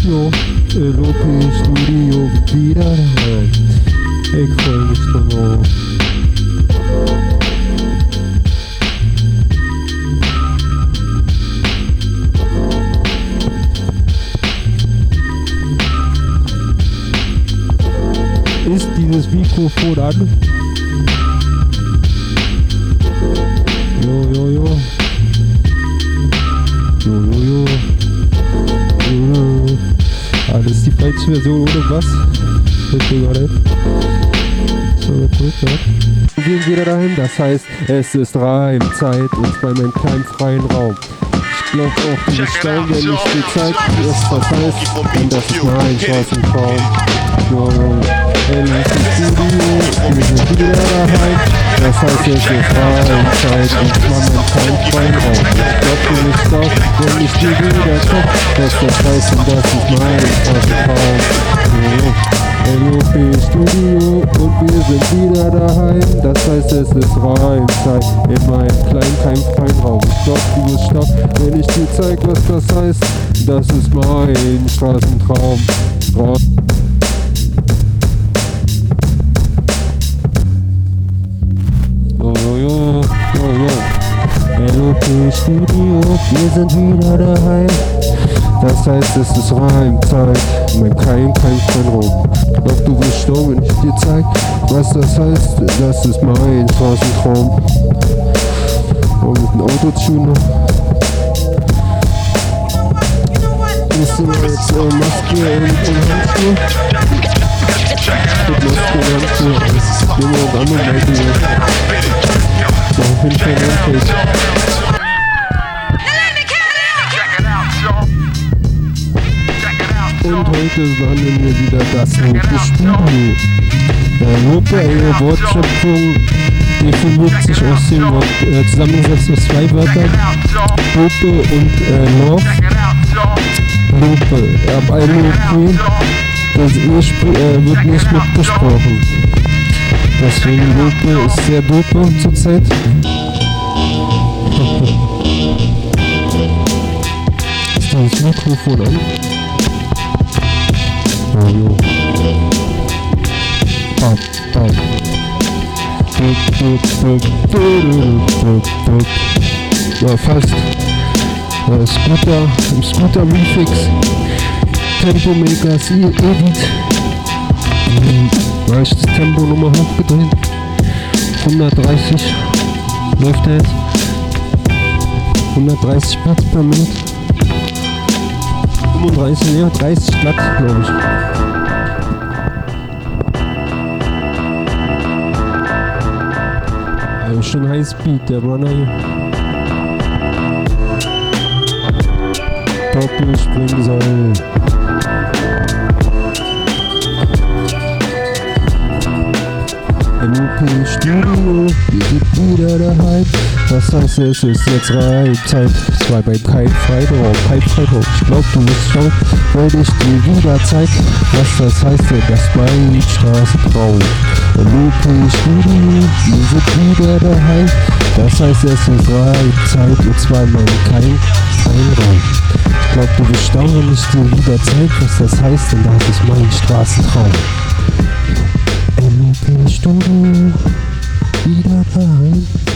drauf, jo. LOP Studio wieder daheim. Ich freu mich drauf. Ist dieses Mikrofon an? Jo, jo, jo. Jo, Die falsche Version ohne. Fällt mir gerade. So, gut, ja. Wir sind wieder dahin, das heißt, es ist Reimzeit und zwar in einem kleinen freien Raum. Ich glaube auch, die Staunen, der nicht viel Zeit ist, das heißt, und das ist mein Straßentraum. Jo, jo. Hey, Studio, wir sind wieder daheim. Das heißt, ist Freizeit und kein Freiraum. Glaub, du bist doch, wenn ich dir wieder komm, was das heißt und das ist mein Straßentraum. LOP Studio und wir sind wieder daheim. Das heißt, es ist Reimzeit in meinem kleinen, kein Freiraum. Glaub, du bist stark, wenn ich dir zeig, was das heißt. Das ist mein Straßentraum. Ra LOP Studio, wir sind wieder daheim. Das heißt, es ist Reimzeit, mein Keim, kein Freiraum. Doch du wirst staunen, wenn ich dir zeig, was das heißt. Das ist mein Straßentraum. Und mit dem Autotuner. Musst du mal jetzt äh, Maske und, und Handschuhe? Mit Maske und Handschuhe. Wir auch andere Leute hier. Mach auf jeden Fall ein Handshake. Und heute behandeln wir wieder das Rote Studio. Der Rote, eine Wortschöpfung, definiert sich aus dem Wort, äh, zusammengesetzt aus zwei Wörtern, Lope und äh, Love. Lope, ab einem Lope, das spr- äh, wird nicht mitgesprochen. Deswegen Lope ist sehr dope zurzeit. Ist das Mikrofon an? Oh, jo. Bam, bam. Ja, fast. Äh, Scooter, im Scooter Refix. Tempo Makers E- Edit. Da ist das Tempo nochmal hochgedreht. 130 läuft er jetzt. 130 Beats per Minute. 35, ja, 30 glatt, glaube ich. Also schon Highspeed, der Runner hier. Doppelspringseil. MUP Studio, wir sind wieder daheim. Das heißt, es ist jetzt Reimzeit. Zwei beim kein Freiraum, kein Freiraum. Ich glaub, du musst schauen, weil ich dir wieder zeig, was das heißt, denn das mein Straßentraum. MUP Studio, wir sind wieder daheim. Das heißt, es ist Reimzeit und zwar mein kein Freiraum. Ich glaub, du bist staunen, wenn ich dir wieder zeig, was das heißt, denn das ist mein Straßentraum bist du wieder vereint.